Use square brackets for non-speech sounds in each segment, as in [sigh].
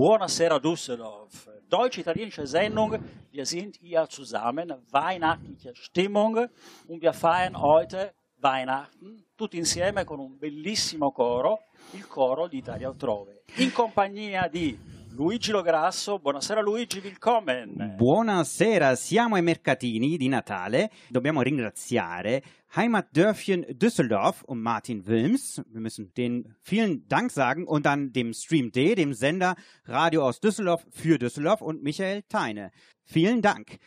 Buonasera Düsseldorf. Deutsch-italienische Sendung. Wir sind hier zusammen, weihnachtliche Stimmung und wir feiern heute Weihnachten tutti insieme con un bellissimo coro, il coro d'Italia altrove, in compagnia di Luigi Lograsso. Buonasera Luigi, willkommen. Buonasera, siamo ai mercatini di Natale. Dobbiamo ringraziare Heimatdörfchen Düsseldorf und Martin Wilms. Wir müssen denen vielen Dank sagen und dann dem Stream D, dem Sender Radio aus Düsseldorf für Düsseldorf und Michael Teine. Vielen Dank.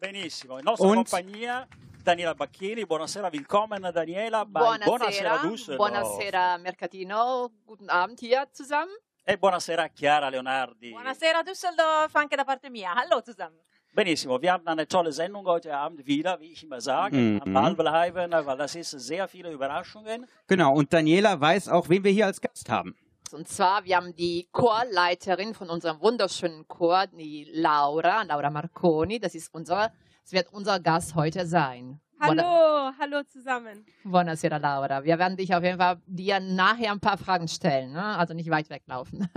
Benissimo, in nostra Und- compagnia Daniela Bacchini. Buonasera, willkommen Daniela. Buonasera, Buonasera buonasera Mercatino, guten Abend hier zusammen. E buonasera Chiara Leonardi. Buonasera Düsseldorf, anche da parte mia. Hallo zusammen. Benissimo, wir haben eine tolle Sendung heute Abend wieder, wie ich immer sage. Mhm. Am Ball bleiben, weil das ist sehr viele Überraschungen. Genau, und Daniela weiß auch, wen wir hier als Gast haben. Und zwar, wir haben die Chorleiterin von unserem wunderschönen Chor, die Laura, Laura Marconi. Das ist unser, das wird unser Gast heute sein. Hallo, hallo zusammen. Buonasera, Laura. Wir werden dich auf jeden Fall dir nachher ein paar Fragen stellen, ne? also nicht weit weglaufen. [laughs]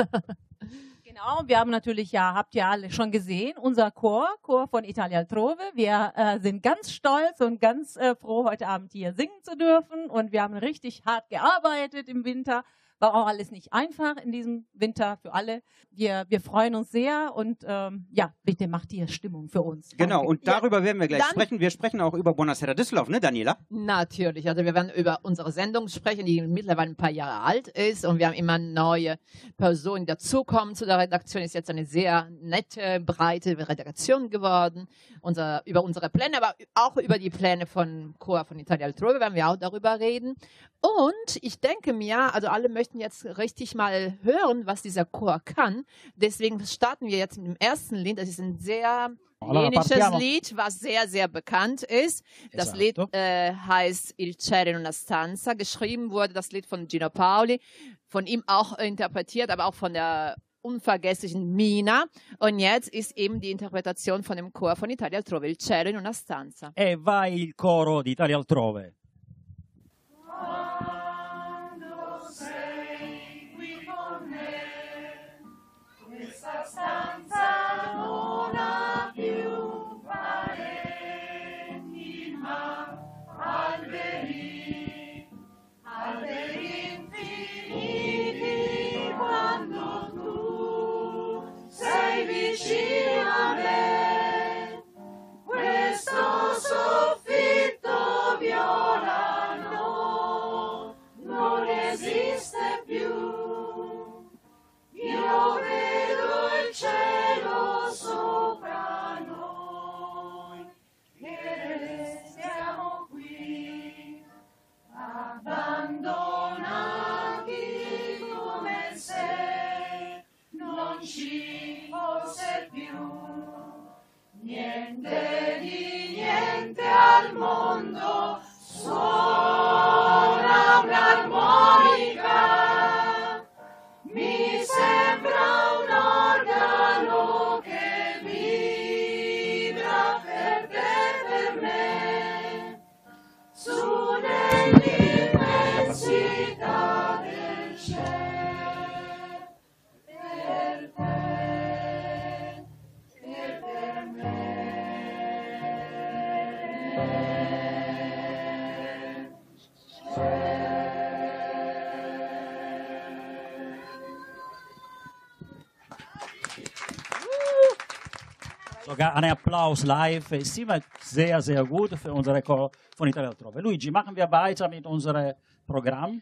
Genau, wir haben natürlich, ja, habt ihr alle schon gesehen, unser Chor, Chor von Italia Altrove. Wir äh, sind ganz stolz und ganz äh, froh, heute Abend hier singen zu dürfen. Und wir haben richtig hart gearbeitet im Winter. War auch alles nicht einfach in diesem Winter für alle. Wir, wir freuen uns sehr und ähm, ja, bitte macht hier Stimmung für uns. Genau, und darüber werden wir gleich Dann- sprechen. Wir sprechen auch über Buonasera Düsseldorf, ne, Daniela? Natürlich, also wir werden über unsere Sendung sprechen, die mittlerweile ein paar Jahre alt ist und wir haben immer neue Personen die dazukommen zu der Redaktion. Ist jetzt eine sehr nette, breite Redaktion geworden. Unser, über unsere Pläne, aber auch über die Pläne von Chor von Italia Altrove werden wir auch darüber reden. Und ich denke mir, also alle möchten jetzt richtig mal hören, was dieser Chor kann. Deswegen starten wir jetzt mit dem ersten Lied. Das ist ein sehr jenisches. Lied, was sehr, sehr bekannt ist. Das. Lied äh, heißt Il cielo in una stanza. Geschrieben wurde das Lied von Gino Paoli, von ihm auch interpretiert, aber auch von der unvergesslichen Mina. Und jetzt ist eben die Interpretation von dem Chor von Italia Altrove, Il cielo in una stanza. E vai il coro d'Italia altrove. Sogar ein Applaus live ist immer sehr, sehr gut für unsere Chor von Italia altrove. Luigi, machen wir weiter mit unserem Programm.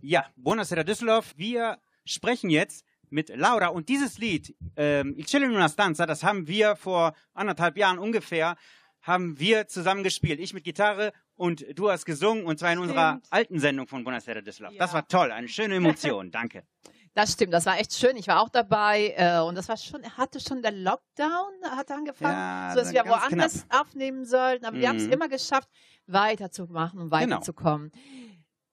Ja, Buonasera Düsseldorf. Wir sprechen jetzt mit Laura und dieses Lied, ähm, Il cielo in una stanza, das haben wir vor anderthalb Jahren ungefähr, haben wir zusammen gespielt. Ich mit Gitarre und du hast gesungen und zwar in unserer Stimmt. alten Sendung von Buonasera Düsseldorf. Das Ja. war toll, eine schöne Emotion. [laughs] Danke. Das stimmt, das war echt schön. Ich war auch dabei äh, und das war schon, hatte schon der Lockdown hat angefangen, Ja, so dass wir woanders aufnehmen sollten. Aber wir haben es Mhm. immer geschafft, weiterzumachen und Genau. weiterzukommen.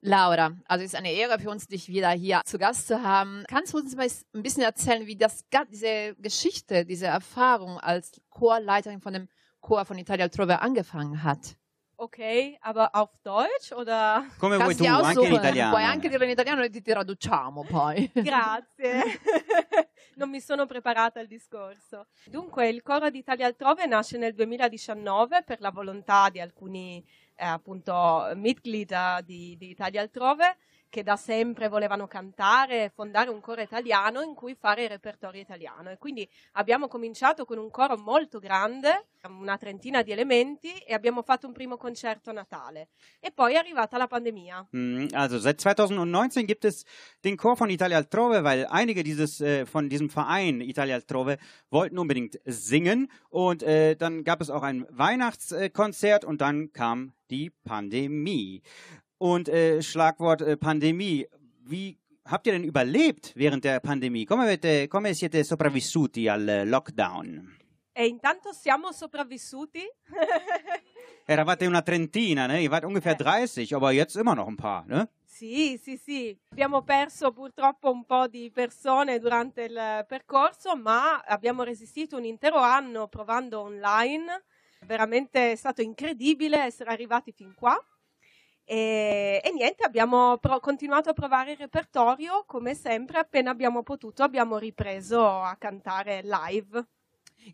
Laura, also es ist eine Ehre für uns, dich wieder hier zu Gast zu haben. Kannst du uns mal ein bisschen erzählen, wie das diese Geschichte, diese Erfahrung als Chorleiterin von dem Chor von Italia Altrove angefangen hat? Ok, aber auf Deutsch oder? [laughs] Come vuoi tu, anche in italiano. Puoi anche dirlo in italiano e ti traduciamo poi. [laughs] Grazie. [laughs] non mi sono preparata al discorso. Dunque, il coro d'Italia altrove nasce nel 2019 per la volontà di alcuni eh, appunto Mitglied di, di Italia altrove che da sempre volevano cantare fondare un coro italiano in cui fare il repertorio italiano. E quindi abbiamo cominciato con un coro molto grande, una trentina di elementi, e abbiamo fatto un primo concerto a Natale. E poi è arrivata la pandemia. Mhm, Also seit 2019 gibt es den Chor von Italia Altrove, weil einige dieses äh, von diesem Verein Italia Altrove wollten unbedingt singen und äh, dann gab es auch ein Weihnachtskonzert und dann kam die Pandemie. Und äh, Schlagwort äh, Pandemie, wie habt ihr denn überlebt während der Pandemie? Come, avete, come siete sopravvissuti al eh, lockdown? E intanto siamo sopravvissuti. [laughs] Eravate una trentina, ne? Ihr wart ungefähr 30, aber jetzt immer noch ein paar, ne? Sì, sì, sì. Abbiamo perso purtroppo un po' di persone durante il percorso, ma abbiamo resistito un intero anno provando online. Veramente è stato incredibile essere arrivati fin qua. E, e niente, abbiamo pro- continuato a provare il repertorio come sempre. Appena abbiamo potuto, abbiamo ripreso a cantare live.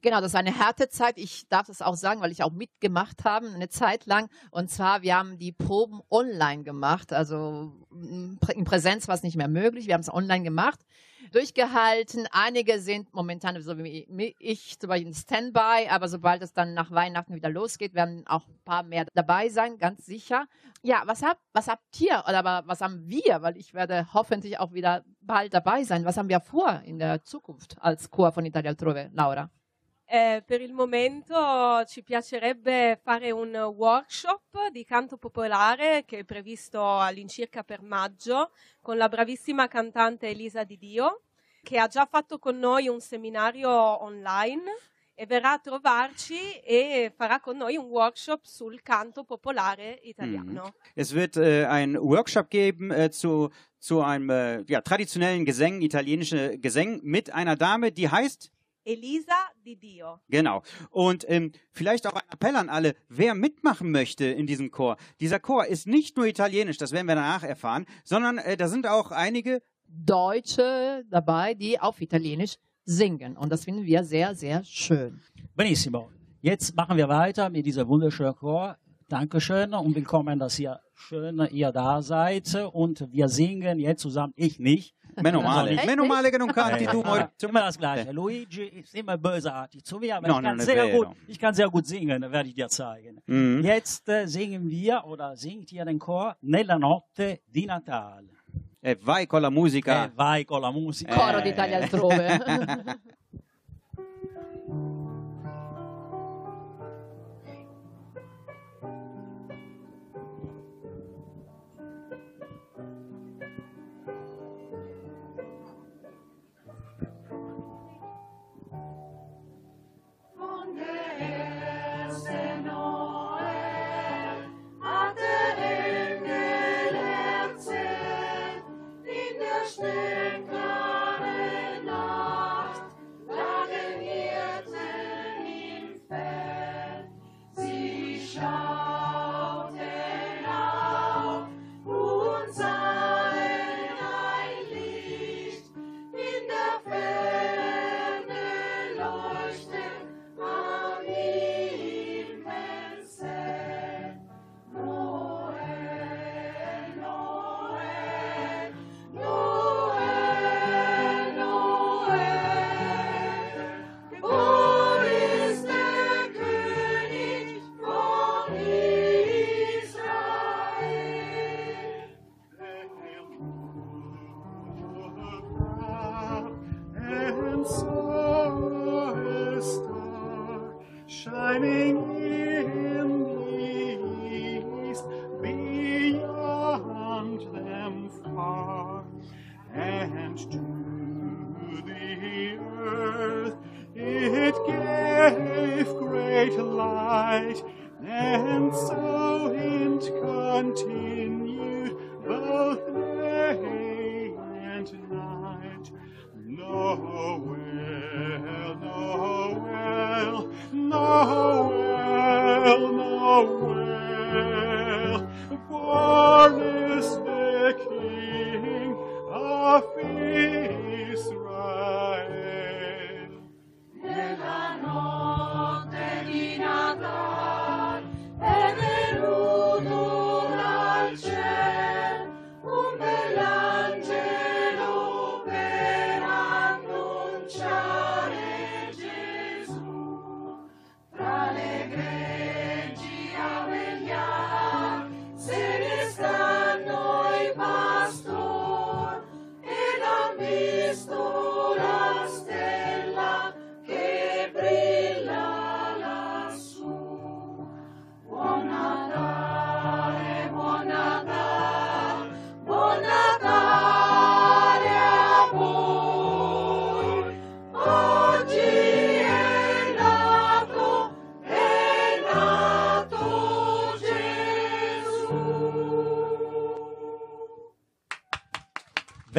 Genau, das ist eine harte Zeit. Ich darf das auch sagen, weil ich auch mitgemacht habe, eine Zeit lang. Und zwar, wir haben die Proben online gemacht. Also in Präsenz war es nicht mehr möglich. Wir haben es online gemacht, durchgehalten. Einige sind momentan, so wie ich, zum Beispiel in Standby. Aber sobald es dann nach Weihnachten wieder losgeht, werden auch ein paar mehr dabei sein, ganz sicher. Ja, was habt, was habt ihr oder was haben wir? Weil ich werde hoffentlich auch wieder bald dabei sein. Was haben wir vor in der Zukunft als Chor von Italia Altrove, Laura? Eh, per il momento ci piacerebbe fare un workshop di canto popolare che è previsto all'incirca per maggio con la bravissima cantante Elisa Di Dio che ha già fatto con noi un seminario online e verrà a trovarci e farà con noi un workshop sul canto popolare italiano. Es wird äh, einen Workshop geben äh, zu, zu einem äh, ja, traditionellen Gesang, italienische Gesang mit einer Dame, die heißt Elisa Di Dio. Genau. Und ähm, vielleicht auch ein Appell an alle, wer mitmachen möchte in diesem Chor. Dieser Chor ist nicht nur italienisch, das werden wir danach erfahren, sondern äh, da sind auch einige Deutsche dabei, die auf Italienisch singen. Und das finden wir sehr, sehr schön. Benissimo. Jetzt machen wir weiter mit dieser wunderschönen Chor. Dankeschön und willkommen, dass ihr schön ihr da seid. Und wir singen jetzt zusammen, ich nicht. Meno male. Echt Meno male che non canti tu, immer das Gleiche. Luigi ist immer bösartig zu mir, aber No, ich, kann sehr gut, ich kann sehr gut singen, werde ich dir zeigen. Mhm. Jetzt äh, singen wir oder singt ihr den Chor Nella notte di Natale. E vai con la musica. Eh, vai con la musica. Coro Eh. d'Italia altrove. [laughs]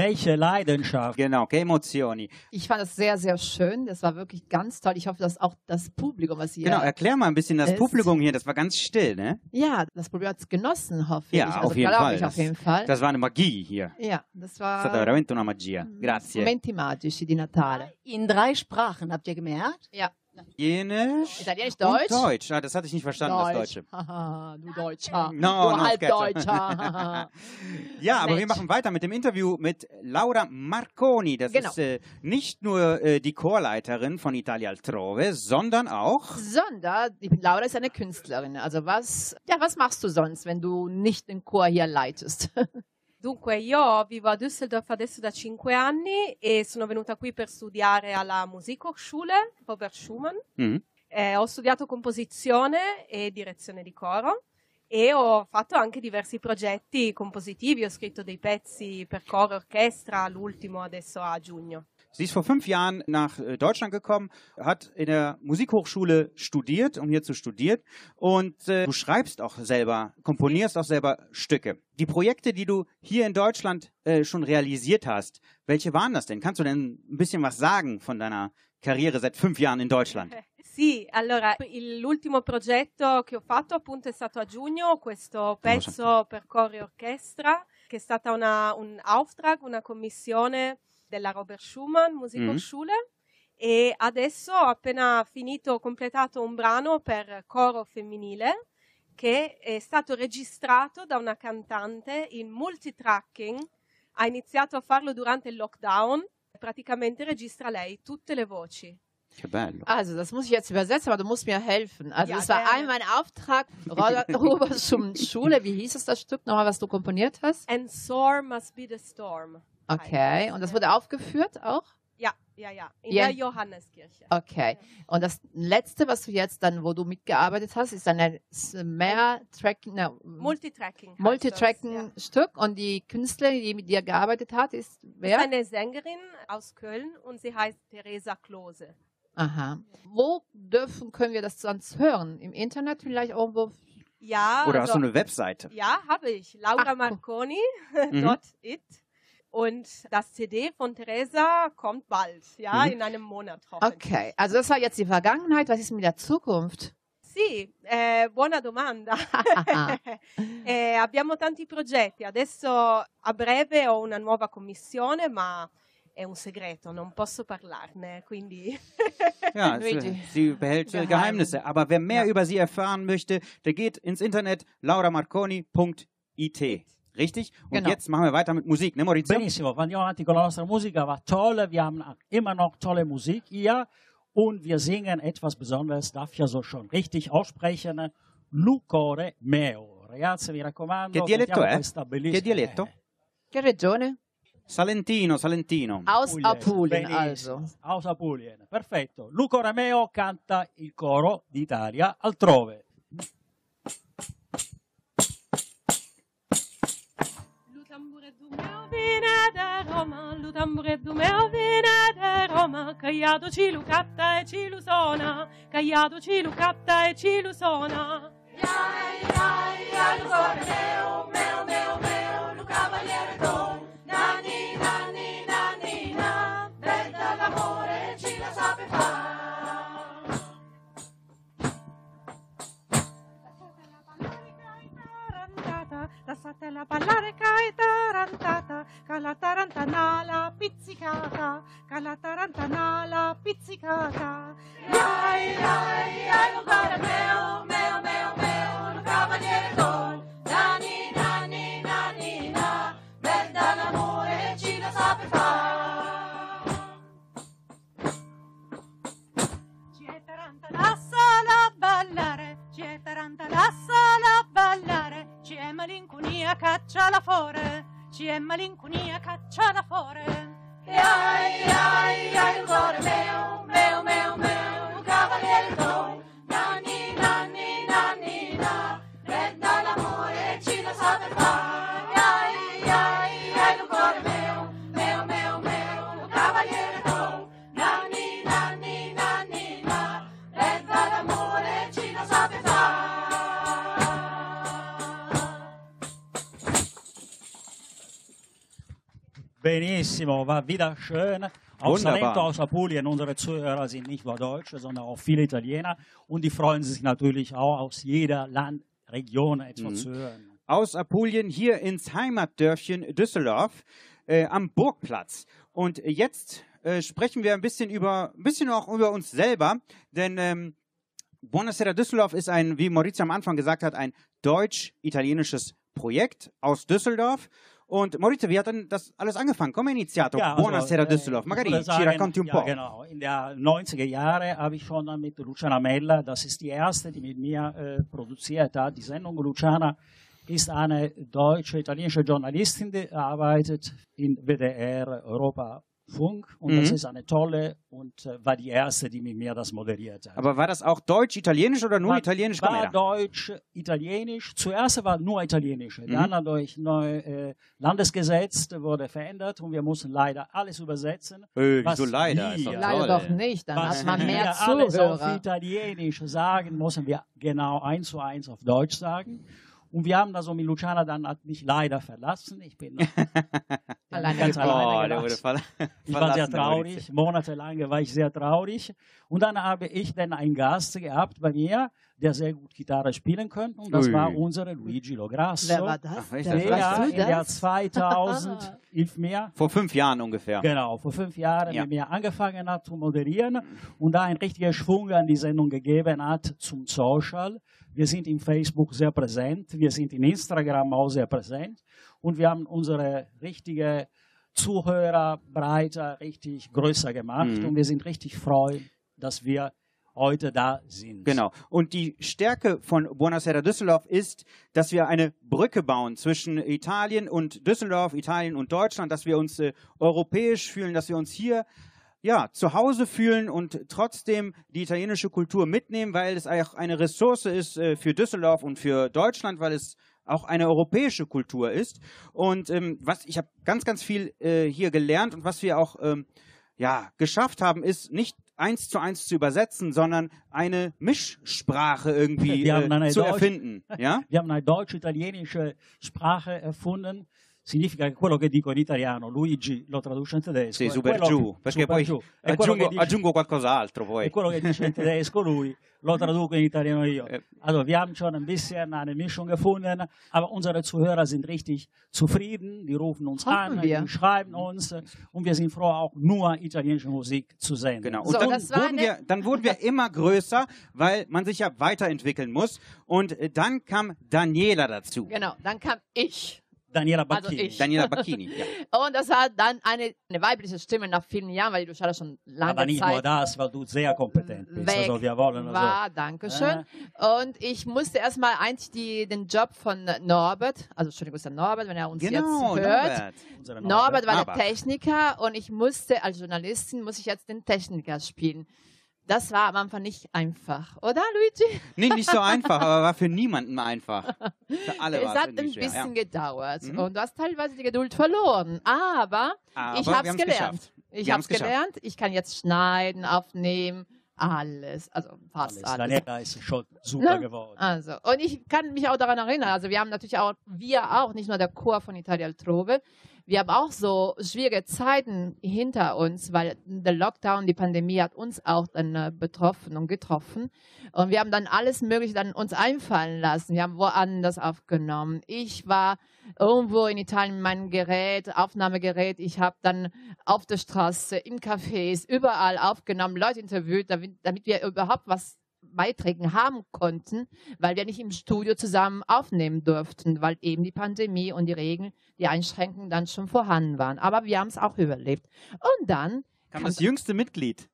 Welche Leidenschaft. Genau, che emozioni. Ich fand das sehr, sehr schön. Das war wirklich ganz toll. Ich hoffe, dass auch das Publikum, was hier. Genau, erklär mal ein bisschen das Es- Publikum hier. Das war ganz still, ne? ja, das Publikum hat es genossen, hoffe Ja, ich. auf Also, jeden glaub Fall. Ich auf Das- jeden Fall. Das war eine Magie hier. ja, das È stata war veramente una magia. Grazie. Momenti magici di Natale. In drei Sprachen, habt ihr gemerkt? Ja, Italienisch Italienisch, Deutsch. Deutsch. Ah, das hatte ich nicht verstanden, das Deutsche. [laughs] Du Deutscher. [laughs] No, du no, Halbdeutscher. [laughs] Ja, aber wir machen weiter mit dem Interview mit Laura Marconi. Das Genau. ist äh, nicht nur äh, die Chorleiterin von Italia Altrove, sondern auch Sondern die Laura ist eine Künstlerin. Also was, ja, was machst du sonst, wenn du nicht den Chor hier leitest? Dunque, io vivo a Düsseldorf adesso da 5 anni e sono venuta qui per studiare alla Musikhochschule Robert Schumann. Mhm. Eh, ho studiato composizione e direzione di coro e ho fatto anche diversi progetti compositivi, ho scritto dei pezzi per coro e orchestra, l'ultimo adesso a giugno. Sie ist vor fünf Jahren nach äh, Deutschland gekommen, hat in der Musikhochschule studiert, um hier zu studieren. Und äh, du schreibst auch selber, komponierst auch selber Stücke. Die Projekte, die du hier in Deutschland äh, schon realisiert hast, welche waren das denn? Kannst du denn ein bisschen was sagen von deiner Karriere seit fünf Jahren in Deutschland? [laughs] Sì, allora l'ultimo progetto che ho fatto appunto è stato a giugno, questo pezzo per coro e orchestra, che è stata una- un Auftrag, una commissione della Robert Schumann Musikhochschule e adesso ho appena finito, ho completato un brano per coro femminile che è stato registrato da una cantante in multitracking, ha iniziato a farlo durante il lockdown, praticamente registra lei tutte le voci. Che bello. Also, das muss ich jetzt übersetzen, aber du musst mir helfen. Also, Ja, es war einmal ein Auftrag, Robert [laughs] Schumann's Schule. Wie hieß es das Stück nochmal, was du komponiert hast? And sore must be the storm. Okay. Und das wurde aufgeführt auch? Ja, ja, ja. In Ja. der Johanneskirche. Okay. Und das letzte, was du jetzt dann, wo du mitgearbeitet hast, ist ein Mehr-Tracking, ne, Multitracking. Multitracking-Stück. Und die Künstlerin, die mit dir gearbeitet hat, ist ja. wer? Ist eine Sängerin aus Köln und sie heißt Theresa Klose. Aha. Wo dürfen, können wir das sonst hören? Im Internet vielleicht irgendwo? Ja, Oder hast also, du eine Webseite? ja, habe ich. Laura Ach. Marconi, [laughs] Mhm. dot it. Und das CD von Theresa kommt bald, ja, Mhm. in einem Monat hoffentlich. Okay. Also das war jetzt die Vergangenheit. Was ist mit der Zukunft? Sì, eh, buona domanda. [laughs] Eh, abbiamo tanti progetti. Adesso a breve ho una nuova commissione, ma è un segreto, non posso parlarne. Quindi Ja, [laughs] sie behält Geheim. Geheimnisse. Aber wer mehr Ja. über sie erfahren möchte, der geht ins Internet lauramarconi.it. Richtig? Und Genau. jetzt machen wir weiter mit Musik, ne Maurizio? Benissimo, andiamo avanti con la nostra musica, war toll, wir haben immer noch tolle Musik hier und wir singen etwas Besonderes, darf ich ja so schon richtig aussprechen, Lucore Meo. Ragazzi, mi raccomando, Che dialetto è? Che dialetto? Che regione? Salentino, Salentino. Aus Apulien, Apulien, benissimo. also. Aus Apulien, perfetto. Luco Rameo canta il coro d'Italia altrove. do meu vinete do meu caiado ci e ci caiado ci e ci meu, meu, meu, meu, lu dom. Benissimo, war wieder schön. Wunderbar. Salento aus Apulien, unsere Zuhörer sind nicht nur Deutsche, sondern auch viele Italiener. Und die freuen sich natürlich auch aus jeder Landregion etwas Mhm. zu hören. Aus Apulien hier ins Heimatdörfchen Düsseldorf äh, am Burgplatz. Und jetzt äh, sprechen wir ein bisschen über, ein bisschen auch über uns selber, denn ähm, Buonasera Düsseldorf ist ein, wie Maurizio am Anfang gesagt hat, ein deutsch-italienisches Projekt aus Düsseldorf. Und Maurizio, wie hat denn das alles angefangen? Come è iniziato Ja, also, Buonasera äh, Düsseldorf? Magari ci sagen, racconti un ja, po'. Genau, in den 90er Jahren habe ich schon mit Luciana Mella, das ist die erste, die mit mir äh, produziert hat. Die Sendung Luciana ist eine deutsche, italienische Journalistin, die arbeitet in WDR Europa Funk und Mhm. das ist eine tolle und äh, war die erste, die mit mir das moderiert hat. Aber war das auch deutsch-italienisch oder nur war, italienisch? war? Deutsch, Italienisch. Zuerst war nur Italienisch. Mhm. Dann durch neue äh, Landesgesetz wurde verändert und wir mussten leider alles übersetzen. Was wieso leider? Ist doch wir- Leider doch nicht, dann Was hat man mehr wir alles auf Zuhörer. Italienisch sagen, müssen wir genau eins zu eins auf Deutsch sagen. Und wir haben also mit Luciana dann hat mich leider verlassen. Ich bin [laughs] Alleine ganz alleine Oh, der verla Ich war sehr der traurig, monatelang war ich sehr traurig. Und dann habe ich dann einen Gast gehabt bei mir, der sehr gut Gitarre spielen könnte. Und das Ui. war unser Luigi Lograsso. Wer war das? Ach, Der- Der weißt du in der das? 2000, hilf mir, Vor fünf Jahren ungefähr. Genau, vor fünf Jahren Ja. mit mir angefangen hat zu moderieren und da einen richtigen Schwung an die Sendung gegeben hat zum Social. Wir sind in Facebook sehr präsent, wir sind in Instagram auch sehr präsent und wir haben unsere richtige Zuhörerbreite richtig größer gemacht Mhm. und wir sind richtig froh, dass wir heute da sind. Genau. Und die Stärke von Buonasera Düsseldorf ist, dass wir eine Brücke bauen zwischen Italien und Düsseldorf, Italien und Deutschland, dass wir uns äh, europäisch fühlen, dass wir uns hier ja, zu Hause fühlen und trotzdem die italienische Kultur mitnehmen, weil es auch eine Ressource ist äh, für Düsseldorf und für Deutschland, weil es auch eine europäische Kultur ist. Und ähm, was ich habe ganz, ganz viel äh, hier gelernt und was wir auch ähm, ja, geschafft haben, ist nicht eins zu eins zu übersetzen, sondern eine Mischsprache irgendwie äh, zu Deutsch- erfinden. Ja? [laughs] Wir haben eine deutsch-italienische Sprache erfunden. Significa che quello che dico in italiano, Luigi lo traduce in tedesco. Sì, e super giù, perché super poi giù. E aggiungo, che dice- aggiungo qualcos'altro E poi. quello che dice in tedesco lui, lo [laughs] traduco in italiano io. Also wir haben schon ein bisschen eine Mischung gefunden, aber unsere Zuhörer sind richtig zufrieden, die rufen uns Hoffen an, wir. die schreiben uns und wir sind froh, auch nur italienische Musik zu senden. Genau. Und So, dann, wurden wir, dann wurden wir [laughs] immer größer, weil man sich ja weiterentwickeln muss. Und dann kam Daniela dazu. Genau, dann kam ich. Daniela Also Bacchini. ich. Daniela [laughs] Bacchini. Ja. Und das war dann eine, eine weibliche Stimme nach vielen Jahren, weil die Luciana schon lange aber nicht nur Zeit das, weil du sehr kompetent bist. weg Also wir wollen also, war. Dankeschön. Und ich musste erstmal eigentlich die, den Job von Norbert, also schöne Grüße an Norbert, wenn er uns Genau, jetzt hört. Norbert. Norbert war Norbert. der Techniker und ich musste als Journalistin muss ich jetzt den Techniker spielen. Das war am Anfang nicht einfach, oder Luigi? [laughs] Nee, nicht so einfach, aber war für niemanden einfach. Für [laughs] alle es hat ein schwer. bisschen ja. gedauert Mhm. und du hast teilweise die Geduld verloren. Aber, Aber ich habe es gelernt. geschafft. Ich habe es gelernt. Ich kann jetzt schneiden, aufnehmen, alles, also fast alles. alles. Daniela ist schon super Ja. [laughs] geworden. Also, und ich kann mich auch daran erinnern, also wir haben natürlich auch, wir auch, nicht nur der Chor von Italia Altrove, wir haben auch so schwierige Zeiten hinter uns, weil der Lockdown, die Pandemie hat uns auch dann äh, betroffen und getroffen. Und wir haben dann alles Mögliche dann uns einfallen lassen. Wir haben woanders aufgenommen. Ich war irgendwo in Italien mit meinem Gerät, Aufnahmegerät. Ich habe dann auf der Straße, in Cafés, überall aufgenommen, Leute interviewt, damit, damit wir überhaupt was Beiträgen haben konnten, weil wir nicht im Studio zusammen aufnehmen durften, weil eben die Pandemie und die Regeln, die Einschränkungen dann schon vorhanden waren. Aber wir haben es auch überlebt. Und dann Kam das jüngste Mitglied.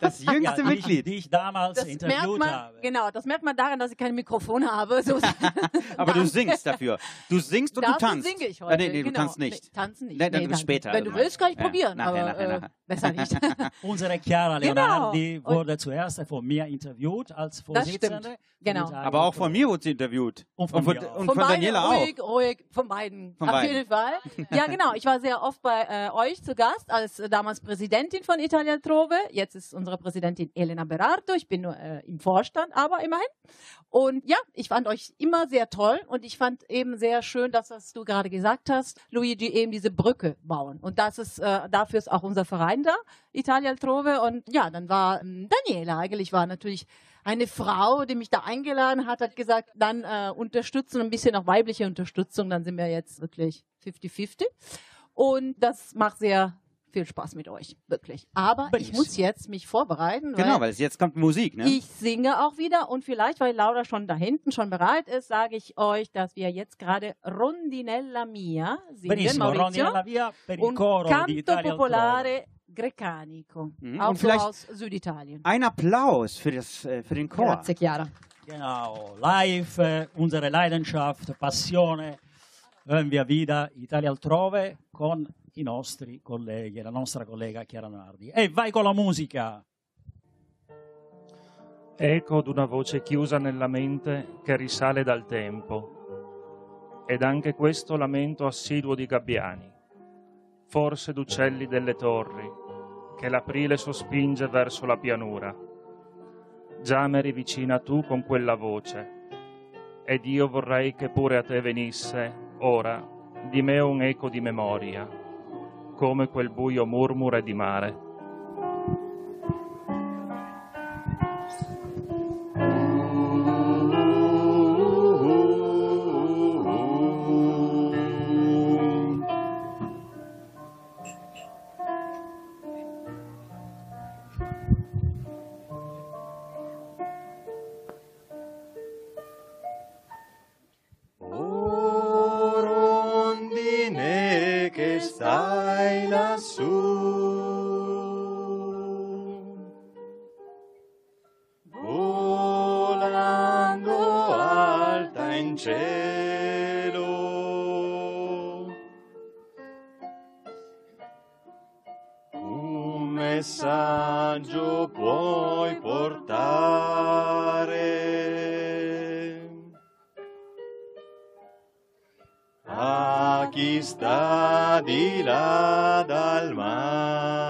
Das [laughs] Ja, jüngste die, Mitglied. die ich damals Das merkt interviewt man, habe. genau, das merkt man daran, dass ich kein Mikrofon habe. So [laughs] Aber du singst dafür. Du singst und du Dafür tanzt. singe ich Ah, heute. nee, nee, du genau. tanzt nicht. Nee, tanzen nicht. Nee, dann danke. später, Wenn also du willst, kann ich Ja, probieren, nachher, aber nachher, äh, nachher. besser nicht. [laughs] Unsere Chiara Genau. Leonardi Und- wurde zuerst von mir interviewt als. Vorsitzende. Genau. Aber auch von mir wurde sie interviewt. Und von und von, mir auch. und von von beiden Daniela auch. ruhig, ruhig, von beiden. Von Auf beiden. jeden Fall. Ja, genau. Ich war sehr oft bei äh, euch zu Gast als äh, damals Präsidentin von Italia Trove. Jetzt ist unser unsere Präsidentin Elena Berardo. Ich bin nur äh, im Vorstand, aber immerhin. Und ja, ich fand euch immer sehr toll und ich fand eben sehr schön, dass was du gerade gesagt hast, Luigi, eben diese Brücke bauen. Und das ist, äh, dafür ist auch unser Verein da, Italia Altrove. Und ja, dann war ähm, Daniela eigentlich war natürlich eine Frau, die mich da eingeladen hat, hat gesagt, dann äh, unterstützen, ein bisschen auch weibliche Unterstützung, dann sind wir jetzt wirklich 50-50. Und das macht sehr viel Spaß mit euch, wirklich. Aber ich Benissimo. muss jetzt mich vorbereiten, Genau, weil weil es jetzt kommt Musik, ne? ich singe auch wieder und vielleicht, weil Laura schon da hinten schon bereit ist, sage ich euch, dass wir jetzt gerade Rondinella Mia singen, Benissimo, Maurizio, Rondine alla via per il coro Canto. Popolare Grecanico, Mhm, auch so aus Süditalien. Ein Applaus für, das, äh, für den Chor. Grazie, Chiara. Genau, live, äh, unsere Leidenschaft, Passione, hören wir wieder Italia Altrove con i nostri colleghi, la nostra collega Chiara Nardi. E vai con la musica! Eco d'una voce chiusa nella mente che risale dal tempo. Ed anche questo lamento assiduo di gabbiani, forse d'uccelli delle torri, che l'aprile sospinge verso la pianura. Già m'eri vicina tu con quella voce, ed io vorrei che pure a te venisse, ora, di me un eco di memoria, come quel buio murmure di mare. Messaggio puoi portare. a chi sta di là dal mare.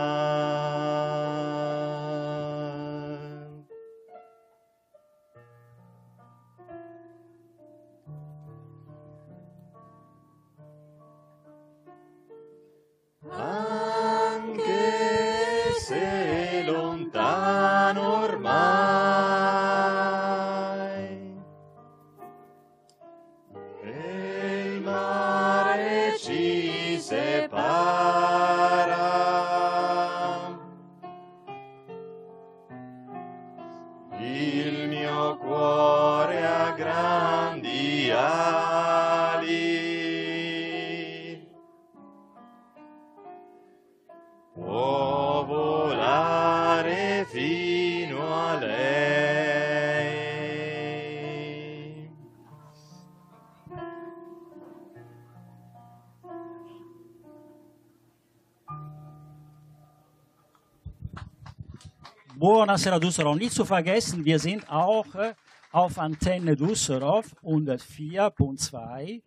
Buonasera Düsseldorf. Nicht zu vergessen, wir sind auch äh, auf Antenne Düsseldorf 104.2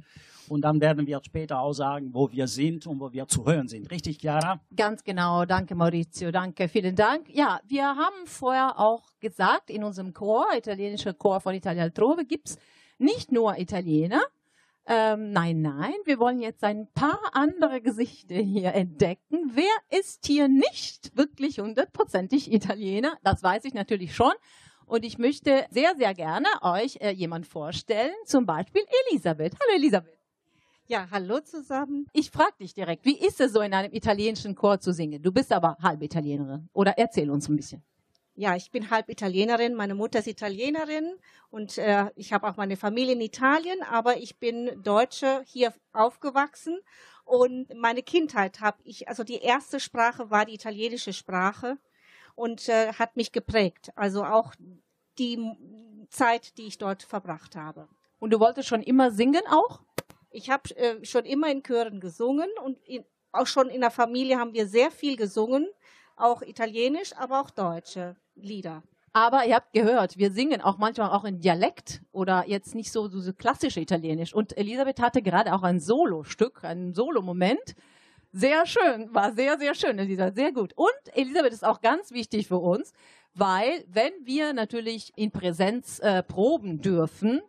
und dann werden wir später auch sagen, wo wir sind und wo wir zu hören sind. Richtig, Chiara? Ganz genau, danke Maurizio, danke, vielen Dank. Ja, wir haben vorher auch gesagt, in unserem Chor, italienischer Chor von Italia Altrove, gibt es nicht nur Italiener. Ähm, nein, nein, wir wollen jetzt ein paar andere Gesichter hier entdecken. Wer ist hier nicht wirklich hundertprozentig Italiener? Das weiß ich natürlich schon. Und ich möchte sehr, sehr gerne euch äh, jemand vorstellen, zum Beispiel Elisabeth. Hallo Elisabeth. Ja, hallo zusammen. Ich frage dich direkt, wie ist es so in einem italienischen Chor zu singen? Du bist aber halb Italienerin. Oder erzähl uns ein bisschen. Ja, ich bin halb Italienerin. Meine Mutter ist Italienerin und äh, ich habe auch meine Familie in Italien, aber ich bin Deutsche hier aufgewachsen und meine Kindheit habe ich, also die erste Sprache war die italienische Sprache und äh, hat mich geprägt. Also auch die Zeit, die ich dort verbracht habe. Und du wolltest schon immer singen auch? Ich habe äh, schon immer in Chören gesungen und in, auch schon in der Familie haben wir sehr viel gesungen, auch italienisch, aber auch deutsche Lieder. Aber ihr habt gehört, wir singen auch manchmal auch in Dialekt oder jetzt nicht so, so, so klassisch Italienisch. Und Elisabeth hatte gerade auch ein Solo-Stück, einen Solo-Moment. Sehr schön, war sehr, sehr schön, Elisabeth, sehr gut. Und Elisabeth ist auch ganz wichtig für uns, weil wenn wir natürlich in Präsenz äh, proben dürfen,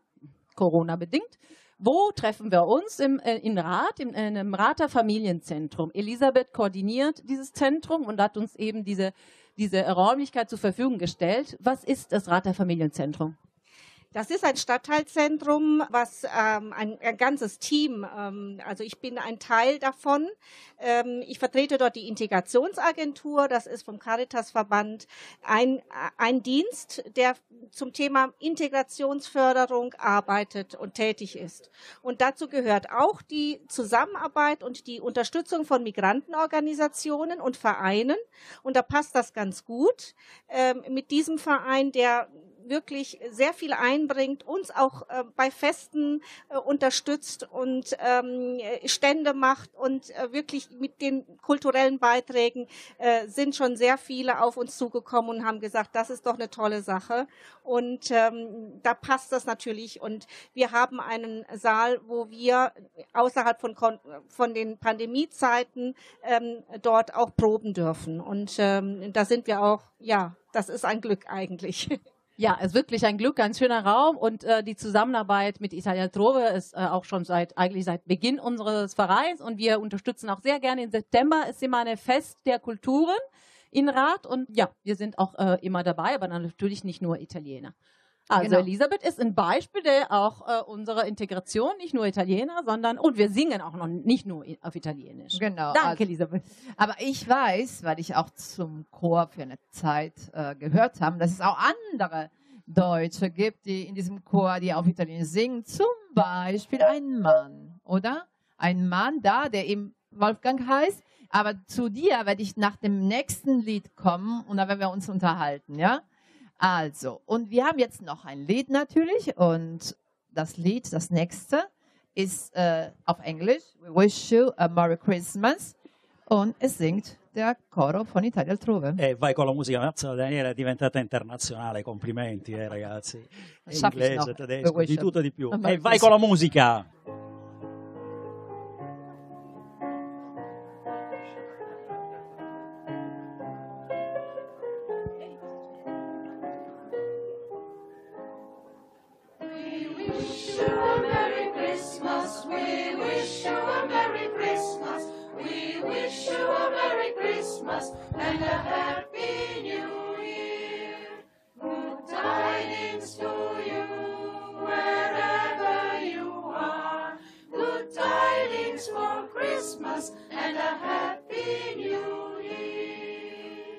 Corona bedingt, wo treffen wir uns? Im, äh, in Rat, im, in einem Rater Familienzentrum. Elisabeth koordiniert dieses Zentrum und hat uns eben diese, diese Räumlichkeit zur Verfügung gestellt. Was ist das Rater Familienzentrum? Das ist ein Stadtteilzentrum, was ähm, ein, ein ganzes Team, ähm, also ich bin ein Teil davon. Ähm, ich vertrete dort die Integrationsagentur, das ist vom Caritasverband ein, ein Dienst, der zum Thema Integrationsförderung arbeitet und tätig ist. Und dazu gehört auch die Zusammenarbeit und die Unterstützung von Migrantenorganisationen und Vereinen. Und da passt das ganz gut ähm, mit diesem Verein, der wirklich sehr viel einbringt, uns auch äh, bei Festen äh, unterstützt und ähm, Stände macht und äh, wirklich mit den kulturellen Beiträgen äh, sind schon sehr viele auf uns zugekommen und haben gesagt, das ist doch eine tolle Sache. Und ähm, da passt das natürlich. Und wir haben einen Saal, wo wir außerhalb von, von den Pandemiezeiten ähm, dort auch proben dürfen. Und ähm, da sind wir auch, ja, das ist ein Glück eigentlich. [laughs] Ja, es ist wirklich ein Glück, ein schöner Raum und äh, die Zusammenarbeit mit Italia Trove ist äh, auch schon seit eigentlich seit Beginn unseres Vereins und wir unterstützen auch sehr gerne. Im September ist immer ein Fest der Kulturen in Rat und ja, wir sind auch äh, immer dabei, aber natürlich nicht nur Italiener. Also Genau. Elisabeth ist ein Beispiel der auch äh, unserer Integration, nicht nur Italiener, sondern und wir singen auch noch nicht nur auf Italienisch. Genau. Danke, also- Elisabeth. Aber ich weiß, weil ich auch zum Chor für eine Zeit äh, gehört habe, dass es auch andere Deutsche gibt, die in diesem Chor, die auf Italienisch singen. Zum Beispiel ein Mann, oder? Ein Mann da, der eben Wolfgang heißt. Aber zu dir werde ich nach dem nächsten Lied kommen und da werden wir uns unterhalten, ja? Also, und wir haben jetzt noch ein Lied natürlich und das Lied, das nächste, ist äh, auf Englisch. We wish you a Merry Christmas. Und es singt der Coro von Italia Altrove. E vai con la musica, Daniela è diventata internazionale, complimenti eh, ragazzi. Inglese, tedesco, di tutto e di più. E vai con la musica! Christmas and a Happy New Year. Good tidings to you wherever you are. Good tidings for Christmas and a Happy New Year.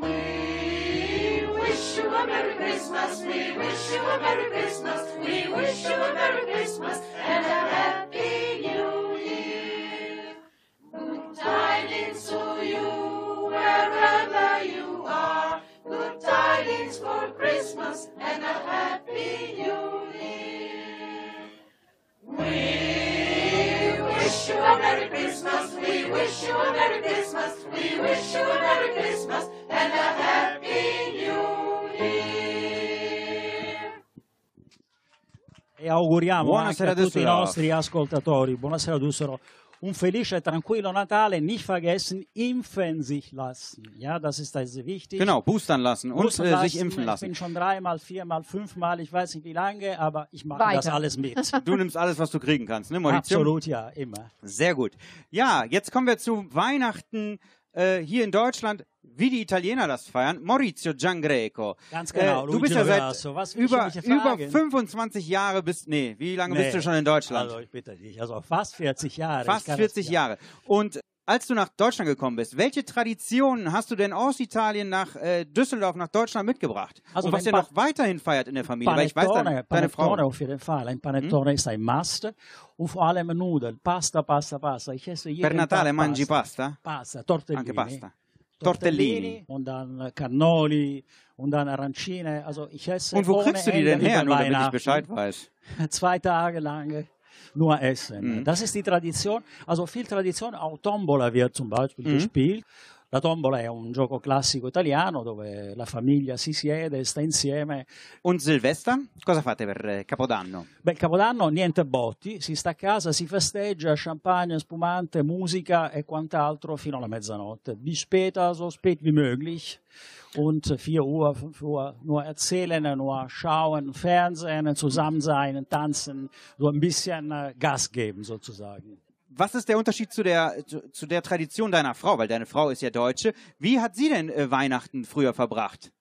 We wish you a Merry Christmas. We wish you a Merry Christmas. We wish you a Merry Christmas and a Happy wish you a Merry Christmas. We wish you a Merry Christmas. We wish you a Merry Christmas and a Happy New Year. E auguriamo Buonasera, anche a tutti i nostri ascoltatori, buonasera Düsseldorf, un felice, tranquillo Natale, nicht vergessen, impfen sich lassen. Ja, das ist also wichtig. Genau, boostern lassen und Boostern äh, sich lassen. impfen Ich lassen. bin schon dreimal, viermal, fünfmal, ich weiß nicht wie lange, aber ich mache Weiter. das alles mit. [laughs] Du nimmst alles, was du kriegen kannst, ne, Maurizio? Absolut, ja, immer. Sehr gut. Ja, jetzt kommen wir zu Weihnachten äh, hier in Deutschland, wie die Italiener das feiern. Maurizio Giangreco. Ganz genau, Äh, du bist ja seit. Was über, über fragen? 25 Jahre bist, nee, wie lange bist Nee, du schon in Deutschland? Also ich bitte dich, also fast 40 Jahre. Fast Ich kann 40 das, Jahre. Und als du nach Deutschland gekommen bist, welche Traditionen hast du denn aus Italien nach äh, Düsseldorf, nach Deutschland mitgebracht? Also Und was ihr noch weiterhin feiert in der Familie? Weil ich weiß, Panettone, deine, deine panettone Frau. auf jeden Fall. Ein Panettone ist ein Must. Und vor allem Nudeln. Pasta, Pasta, Pasta. Ich esse jeden Per Natale Tag mangi pasta? Pasta, tortellini. Anche pasta. Tortellini. Und dann Cannoli und dann Arancine. Also ich esse Und wo ohne kriegst du die denn her, nur damit ich. Bescheid weiß? [laughs] Zwei Tage lang nur essen. Mhm. Das ist die Tradition. Also viel Tradition. Auch Tombola wird zum Beispiel Mhm. gespielt. La tombola è un gioco classico italiano dove la famiglia si siede, sta insieme. Und Silvester? Cosa fate per eh, Capodanno? Beh, Capodanno niente botti, si sta a casa, si festeggia, champagne, spumante, musica e quant'altro fino alla mezzanotte. Bis später, so spät wie möglich. Und 4 Uhr, 5 Uhr nur erzählen, nur schauen, Fernsehen, zusammen sein, tanzen, so ein bisschen äh, Gas geben sozusagen. Was ist der Unterschied zu der, zu, zu der Tradition deiner Frau? Weil deine Frau ist ja Deutsche. Wie hat sie denn äh, Weihnachten früher verbracht?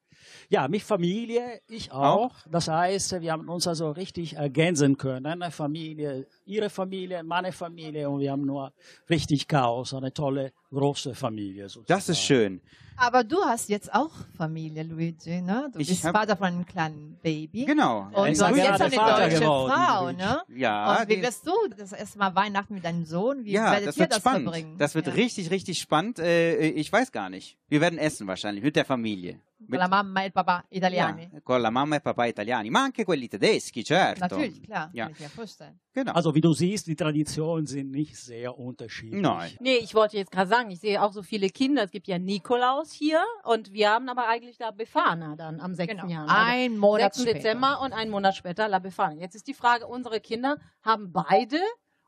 Ja, mit Familie, ich auch. Das heißt, wir haben uns also richtig ergänzen können. Familie, ihre Familie, meine Familie und wir haben nur richtig Chaos, eine tolle große Familie. Sozusagen. Das ist schön. Aber du hast jetzt auch Familie, Luigi, ne? Du Ich bist Vater von einem kleinen Baby. Genau. Und Ich du bist jetzt eine Vater deutsche geworden, Frau, ne? Ja, Und wie wirst du das erste Mal Weihnachten mit deinem Sohn? Wie ja, werdet das ihr wird das spannend. verbringen? Das wird ja. richtig, richtig spannend. Äh, ich weiß gar nicht. Wir werden essen wahrscheinlich mit der Familie. Con Mit, la mamma e il papà italiani. ja, con la mamma e papà italiani, ma anche quelli tedeschi, certo. Natürlich, klar. Ja. Kann ich mir vorstellen. Genau. Also wie du siehst, die Traditionen sind nicht sehr unterschiedlich. Nein. Nee, ich wollte jetzt gerade sagen, ich sehe auch so viele Kinder. Es gibt ja Nikolaus hier und wir haben aber eigentlich La Befana dann am 6. Genau. Januar. Ein Monat 6. später. Dezember und einen Monat später La Befana. Jetzt ist die Frage, unsere Kinder haben beide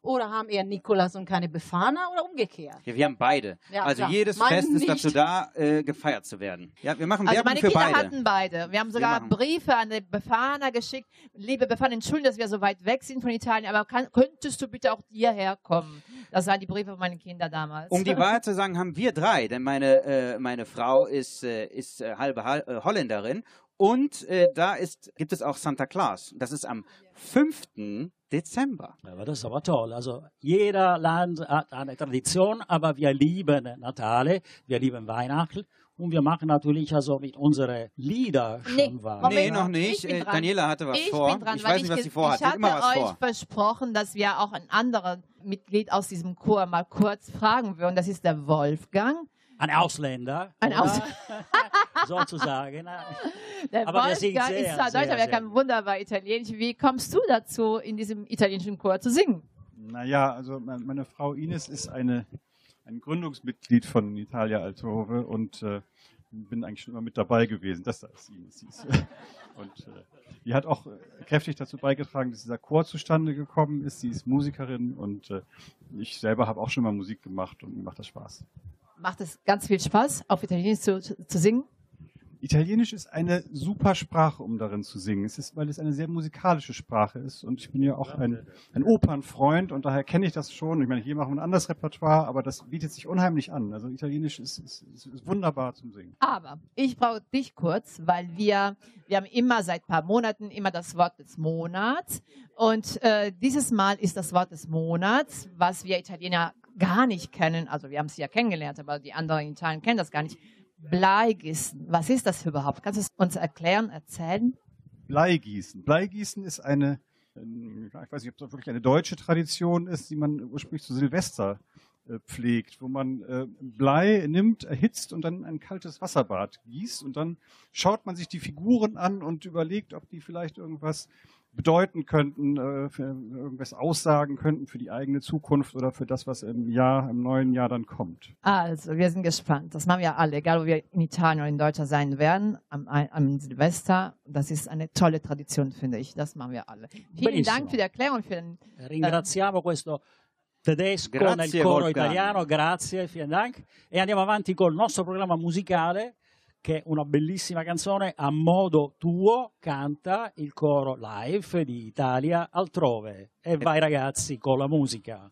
oder haben eher Nikolaus und keine Befana oder umgekehrt? Ja, wir haben beide. Ja, also klar. jedes Meine Fest ist nicht. dazu da, äh, gefeiert zu werden. Ja, wir machen Also Werbung meine für Kinder beide. hatten beide. Wir haben sogar machen- Briefe an den Befana geschickt. Liebe Befana, entschuldigen, dass wir so weit weg sind von Italien, aber kann, könntest du bitte auch hierher kommen? Das waren die Briefe von meinen Kindern damals. Um die [laughs] Wahrheit zu sagen, haben wir drei, denn meine, äh, meine Frau ist, äh, ist äh, halbe Hal äh, Holländerin und äh, da ist, gibt es auch Santa Claus. Das ist am 5. Dezember. Aber das ist aber toll. Also jeder Land hat eine Tradition, aber wir lieben Natale, wir lieben Weihnachten und wir machen natürlich also mit unseren Lieder schon Nee, was. Moment. nee, noch ich nicht. bin Äh, dran. Daniela hatte was ich vor. Bin dran, ich weiß nicht, was sie vorhat. Ich hatte immer was euch vor. versprochen, dass wir auch einen anderen Mitglied aus diesem Chor mal kurz fragen würden. Das ist der Wolfgang. Ein Ausländer. Ein oder? Aus [laughs] sozusagen. [laughs] Der Aber der singt Wolfgang sehr, ist zwar sehr, Deutsch, aber er sehr kann wunderbar Italienisch. Wie kommst du dazu, in diesem italienischen Chor zu singen? Naja, also me- meine Frau Ines ist eine, ein Gründungsmitglied von Italia Altrove und äh, bin eigentlich schon immer mit dabei gewesen. Das da ist Ines. Sie ist, [laughs] und äh, die hat auch äh, kräftig dazu beigetragen, dass dieser Chor zustande gekommen ist. Sie ist Musikerin und äh, ich selber habe auch schon mal Musik gemacht und mir macht das Spaß. Macht es ganz viel Spaß, auf Italienisch zu, zu singen? Italienisch ist eine super Sprache, um darin zu singen. Es ist, weil es eine sehr musikalische Sprache ist. Und ich bin ja auch ein, ein Opernfreund und daher kenne ich das schon. Ich meine, hier machen wir ein anderes Repertoire, aber das bietet sich unheimlich an. Also Italienisch ist, ist, ist, wunderbar zum Singen. Aber ich brauche dich kurz, weil wir, wir haben immer seit ein paar Monaten immer das Wort des Monats. Und äh, dieses Mal ist das Wort des Monats, was wir Italiener gar nicht kennen. Also wir haben es ja kennengelernt, aber die anderen in Italien kennen das gar nicht. Bleigießen. Was ist das überhaupt? Kannst du es uns erklären, erzählen? Bleigießen. Bleigießen ist eine, ähm, ich weiß nicht, ob es wirklich eine deutsche Tradition ist, die man ursprünglich zu Silvester äh, pflegt, wo man äh, Blei nimmt, erhitzt und dann in ein kaltes Wasserbad gießt und dann schaut man sich die Figuren an und überlegt, ob die vielleicht irgendwas bedeuten könnten, äh, für irgendwas aussagen könnten für die eigene Zukunft oder für das, was im Jahr, im neuen Jahr dann kommt. Also, wir sind gespannt. Das machen wir alle, egal ob wir in Italien oder in Deutschland sein werden, am, am Silvester. Das ist eine tolle Tradition, finde ich. Das machen wir alle. Vielen Benissimo. Dank für die Erklärung. Für den, Ringraziamo questo tedesco Grazie, nel coro Wolfgang. italiano, grazie, vielen Dank. E andiamo avanti col nostro programma musicale, che è una bellissima canzone a modo tuo, canta il coro live di Italia altrove. E vai ragazzi con la musica.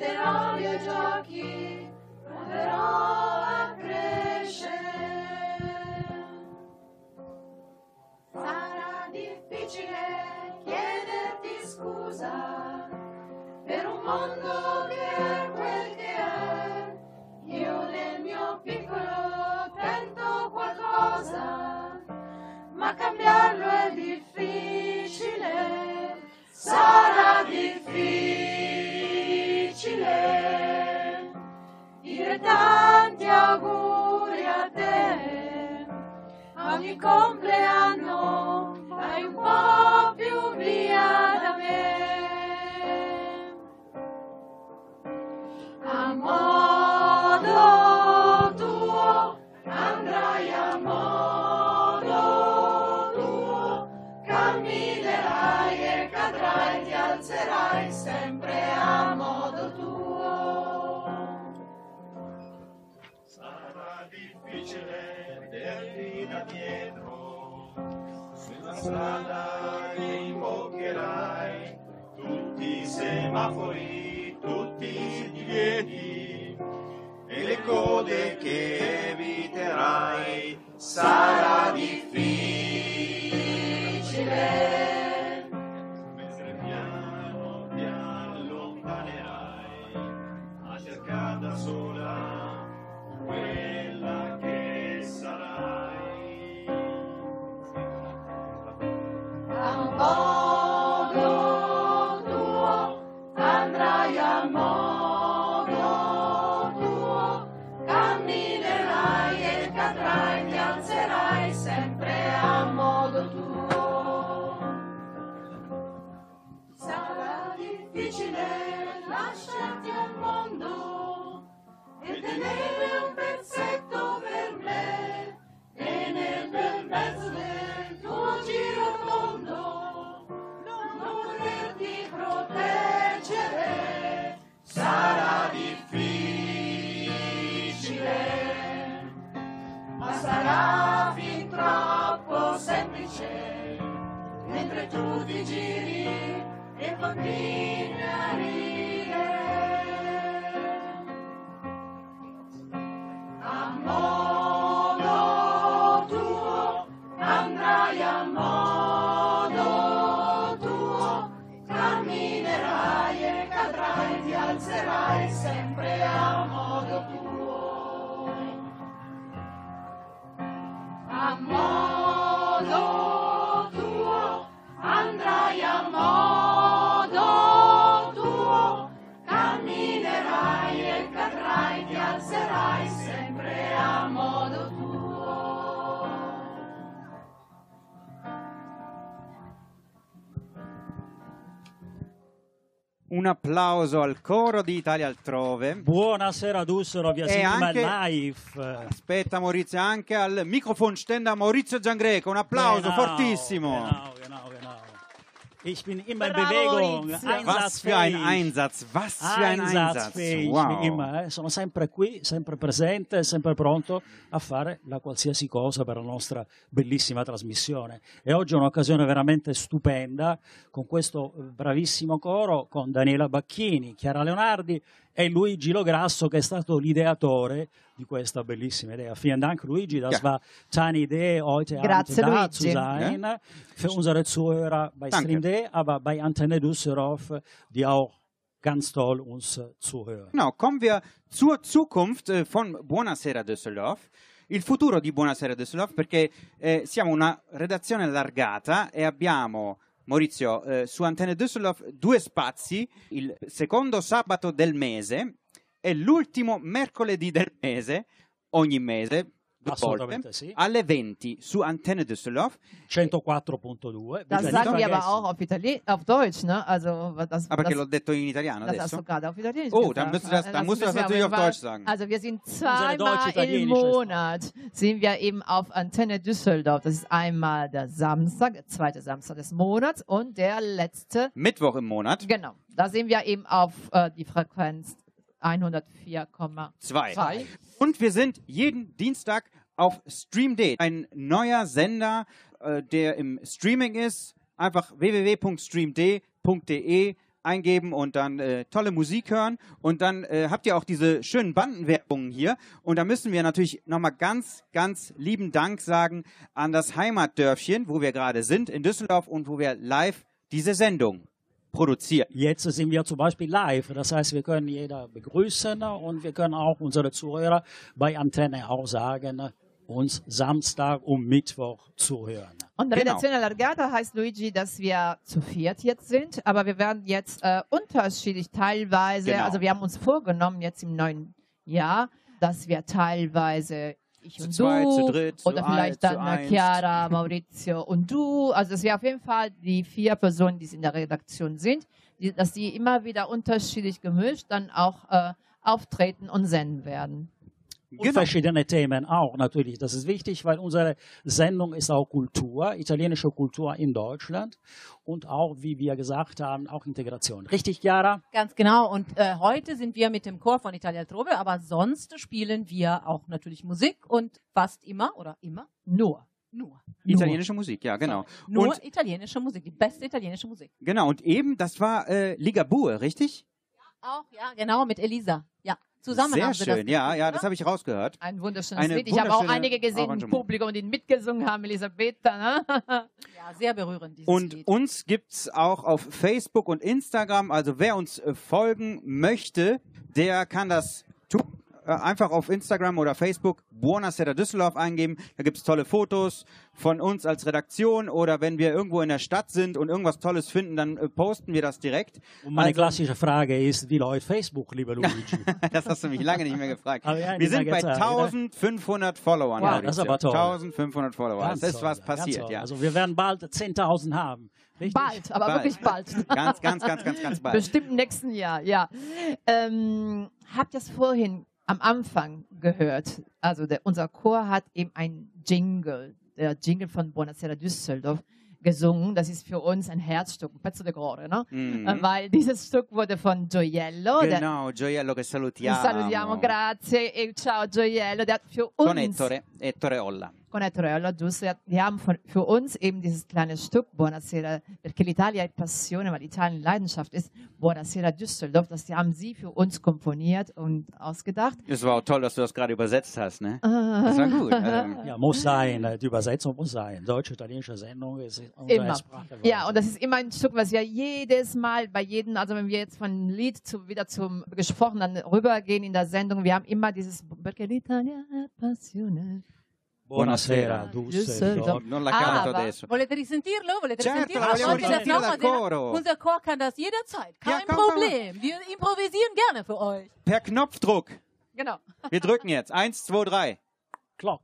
perderò i giochi, proverò a crescere. Sarà difficile chiederti scusa per un mondo che è quel che è. Io nel mio piccolo tento qualcosa, ma cambiarlo è difficile. Sarà difficile. Tanti auguri a te, ogni compleanno vai un po' più via da me. A modo tuo andrai a modo tuo, camminerai strada che imboccherai, tutti i semafori, tutti i divieti e le code che eviterai. Sarà mentre tu ti giri e continui a Un applauso al coro di Italia altrove. Buonasera Dussero, vi E assieme anche- live. Aspetta Maurizio, anche al microfonständer Maurizio Giangreco. Un applauso Genau, fortissimo. Genau, genau, genau. Ich bin immer in Bravo, Bewegung, Maurizio. Was für ein. Einsatz, was für ein Einsatz. Wow. immer, eh. sono sempre qui, sempre presente, sempre pronto a fare la qualsiasi cosa per la nostra bellissima trasmissione. E oggi è un'occasione veramente stupenda con questo bravissimo coro, con Daniela Bacchini, Chiara Leonardi e Luigi Lograsso che è stato l'ideatore di questa bellissima idea. Vielen Dank Luigi, das Ja. war deine Idee, heute Grazie, Abend da Luigi. zu sein. Für unsere Zuhörer bei Danke. Stream Day, aber bei Antenne Düsseldorf, die auch ganz toll uns zuhören. Genau, kommen wir zur Zukunft äh, von Buonasera Düsseldorf. Il futuro di Buonasera Düsseldorf perché eh, siamo una redazione allargata e abbiamo Maurizio, eh, su Antenne Düsseldorf due spazi, il secondo sabato del mese e l'ultimo mercoledì del mese, ogni mese, volte, sì. alle 20 su Antenne Düsseldorf. 104.2. Das bitte sagen nicht wir aber auch auf, Itali auf Deutsch, ne? Also, das, Ah, perché das, l'ho detto in italiano das hast adesso? du gerade auf Italienisch Oh, gesagt. dann musst du das- dann musst du das natürlich auf Deutsch sagen. Also wir sind zweimal im Monat, sind wir eben auf Antenne Düsseldorf. Das ist einmal der Samstag, der zweite Samstag des Monats und der letzte, Mittwoch im Monat. genau, da sind wir eben auf äh, die Frequenz 104,2. Zwei. Und wir sind jeden Dienstag auf Stream Day, ein neuer Sender, äh, der im Streaming ist. Einfach www.streamd.de eingeben und dann äh, tolle Musik hören. Und dann äh, habt ihr auch diese schönen Bandenwerbungen hier. Und da müssen wir natürlich nochmal ganz, ganz lieben Dank sagen an das Heimatdörfchen, wo wir gerade sind, in Düsseldorf und wo wir live diese Sendung produziert. Jetzt sind wir zum Beispiel live. Das heißt, wir können jeder begrüßen und wir können auch unsere Zuhörer bei Antenne auch sagen, uns Samstag und Mittwoch zuhören. Und Genau. Redaktion Allargata heißt, Luigi, dass wir zu viert jetzt sind, aber wir werden jetzt äh, unterschiedlich teilweise, Genau. also wir haben uns vorgenommen jetzt im neuen Jahr, dass wir teilweise ich Zu und zweit, du zu dritt, zu oder vielleicht zu dann. Chiara, [laughs] Maurizio und du, also dass wir auf jeden Fall die vier Personen, die in der Redaktion sind, die, dass die immer wieder unterschiedlich gemischt dann auch äh, auftreten und senden werden. Und Genau. verschiedene Themen auch natürlich. Das ist wichtig, weil unsere Sendung ist auch Kultur, italienische Kultur in Deutschland und auch, wie wir gesagt haben, auch Integration. Richtig, Chiara? Ganz genau. Und äh, heute sind wir mit dem Chor von Italia Trove, aber sonst spielen wir auch natürlich Musik und fast immer oder immer Nur. nur. Italienische Musik, ja, genau. Nur Und, italienische Musik, die beste italienische Musik. genau, und eben, das war äh, Ligabue, richtig? Auch, ja, genau, mit Elisa. Ja, zusammen Sehr haben wir schön, das ja, ja, das habe ich rausgehört. Ein wunderschönes Eine Lied. Ich habe auch einige gesehen im. Publikum, die mitgesungen haben, Elisabetta. Ne? [laughs] Ja, sehr berührend, dieses Und Lied. uns gibt's auch auf Facebook und Instagram. Also wer uns äh, folgen möchte, der kann das tun. Äh, einfach auf Instagram oder Facebook Buonasera Düsseldorf eingeben. Da gibt's tolle Fotos von uns als Redaktion oder wenn wir irgendwo in der Stadt sind und irgendwas Tolles finden, dann äh, posten wir das direkt. Und meine Also- klassische Frage ist, wie läuft Facebook, lieber Luigi? [laughs] Das hast du mich lange nicht mehr gefragt. Ja, wir sind bei gezeigt, ne? 1500 Followern. Wow, das ist aber toll. 1500 Follower. Ganz das ist was passiert, ja. Also wir werden bald 10.000 haben. Richtig? Bald, aber Bald. wirklich bald. [laughs] Ganz, ganz, ganz, ganz, ganz bald. Bestimmt im nächsten Jahr, ja. Ähm, habt ihr es vorhin am Anfang gehört? Also der, unser Chor hat eben ein Jingle, der Jingle von Buonasera Düsseldorf gesungen. Das ist für uns ein Herzstück, ein pezzo de cuore, ne? Mhm. Äh, Weil dieses Stück wurde von Gioiello, Genau, Gioiello che salutiamo. salutiamo, grazie e ciao Gioiello, der hat für uns Con Ettore e Toreolla. Con Ettore giusto, die haben von, für uns eben dieses kleine Stück Buonasera, perché l'Italia è passione, weil Italien Leidenschaft ist, Buonasera Düsseldorf, das haben sie für uns komponiert und ausgedacht. Es war auch toll, dass du das gerade übersetzt hast, ne? Das war gut. [laughs] Ja, muss sein. Die Übersetzung muss sein. Deutsche, italienische Sendung ist unsere Immer. Sprache. Ja, und das ist immer ein Stück, was wir jedes Mal bei jedem, also wenn wir jetzt von Lied zu, wieder zum Gesprochenen rübergehen in der Sendung, wir haben immer dieses, perché l'Italia è passione. Buonasera, Düsseldorf. non la canto Aber- adesso. Volete risentirlo? Volete Certo, risentirlo? la vogliamo nochmal sehen? coro. Unser Chor kann das jederzeit. Ja, Kein komm, komm. Problem. Wir improvisieren gerne für euch. Per Knopfdruck. Genau. Wir drücken jetzt. Eins, zwei, drei. Clock.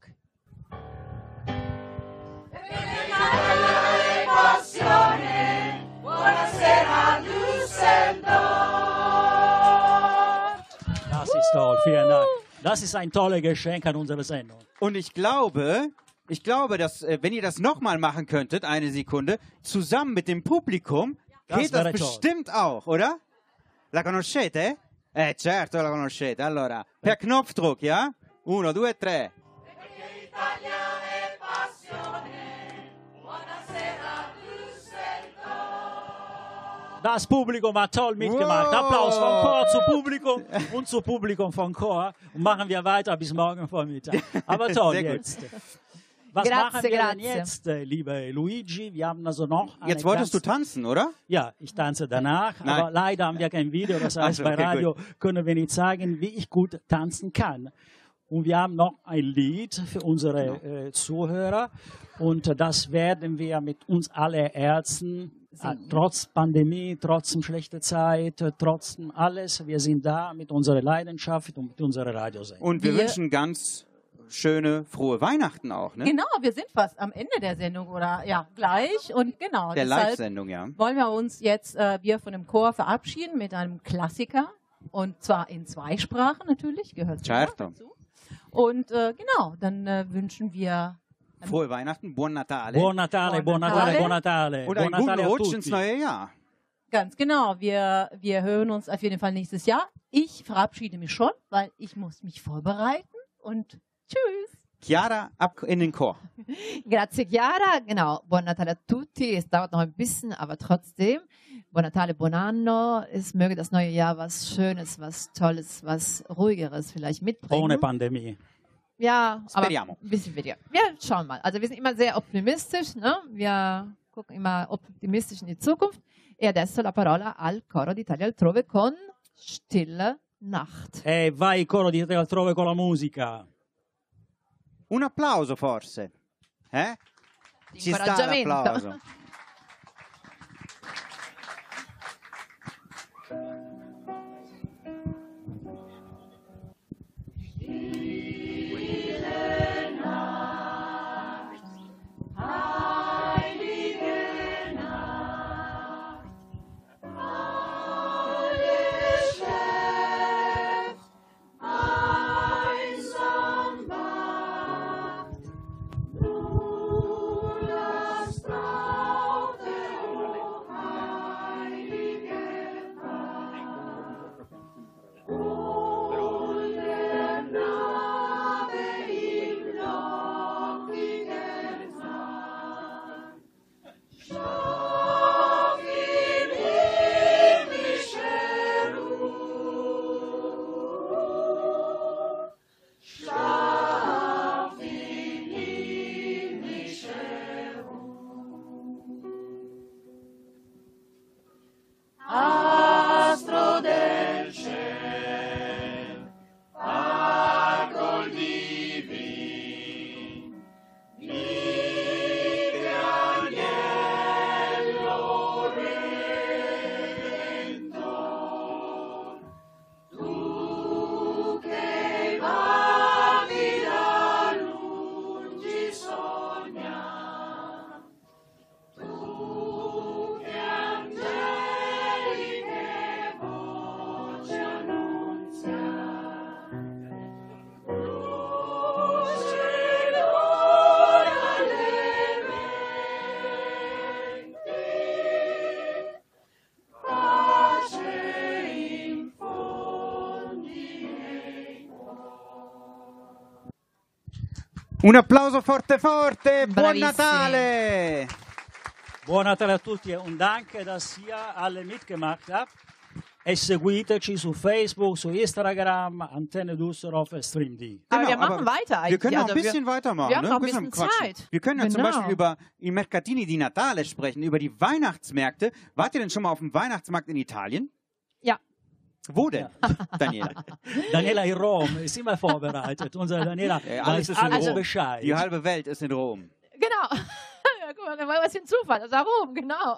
Das ist toll. Vielen Dank. Das ist ein tolles Geschenk an unsere Sendung. Und ich glaube, ich glaube, dass, äh, wenn ihr das nochmal machen könntet, eine Sekunde, zusammen mit dem Publikum, Das geht das wäre toll. bestimmt auch, oder? La conoscete? Eh, certo la conoscete. Allora, per Knopfdruck, ja? Uno, due, tre. Das Publikum hat toll mitgemacht. Wow. Applaus vom Chor zu Publikum und zu Publikum vom Chor. Und machen wir weiter bis morgen Vormittag. Aber toll Sehr gut. jetzt. Was Grazie, machen wir denn grazie. jetzt, äh, liebe Luigi? Wir haben also noch eine Jetzt wolltest du tanzen, oder? Ja, ich tanze danach, Nein. aber leider haben wir kein Video. Das [laughs] heißt, Ach so, bei okay, Radio können wir nicht zeigen, wie ich gut tanzen kann. Und wir haben noch ein Lied für unsere Genau. äh, Zuhörer. Und äh, das werden wir mit uns alle Ärzten, äh, trotz Pandemie, trotz schlechter Zeit, trotz alles, wir sind da mit unserer Leidenschaft und mit unserer Radiosendung. Und wir, Wir- wünschen ganz schöne, frohe Weihnachten auch, ne? Genau, wir sind fast am Ende der Sendung oder ja, gleich. Und genau, Der Live-Sendung, ja. wollen wir uns jetzt, äh, wir von dem Chor verabschieden mit einem Klassiker. Und zwar in zwei Sprachen natürlich, gehört Certo. dazu. Und äh, genau, dann äh, wünschen wir Frohe Weihnachten, Buon Natale. Buon Natale, buon Natale, buon Natale. Und einen buon Natale guten a Rutsch tutti. ins neue Jahr. Ganz genau. Wir, wir hören uns auf jeden Fall nächstes Jahr. Ich verabschiede mich schon, weil ich muss mich vorbereiten und tschüss. Chiara, ab in den Chor. [laughs] Grazie Chiara, genau. Buon Natale a tutti. Es dauert noch ein bisschen, aber trotzdem. Buon Natale, buon anno. Es möge das neue Jahr was Schönes, was Tolles, was Ruhigeres vielleicht mitbringen. Ohne Pandemie. Ja, Speriamo. aber wissen wir schauen mal. Also wir sind immer sehr optimistisch. Ne? Wir gucken immer optimistisch in die Zukunft. E adesso la parola al coro d'Italia altrove con Stille Nacht. E vai coro di te altrove con la musica. Un applauso forse. Eh? Ci sta l'applauso. [laughs] Un applauso forte forte. Buon Bravissimi. Natale! Buon Natale a tutti e un danke, dass ihr alle mitgemacht habt. E seguiteci su Facebook, su Instagram, Antenne Düsseldorf StreamD. Aber wir Genau, machen weiter eigentlich. Wir können noch ein Also bisschen weitermachen. wir haben ne? noch ein Bisschen bisschen quatschen. Zeit. Wir können ja zum Genau. Beispiel über i Mercatini di Natale sprechen, über die Weihnachtsmärkte. Wart ihr denn schon mal auf dem Weihnachtsmarkt in Italien? Ja. Wo denn, [laughs] Daniela? Daniela in Rom ist immer vorbereitet. Unsere Daniela Ja, alles weiß ist in alles Rom. Bescheid. Die halbe Welt ist in Rom. Genau. [laughs] Ja, Guck mal, was für ein Zufall. Das war Rom, genau.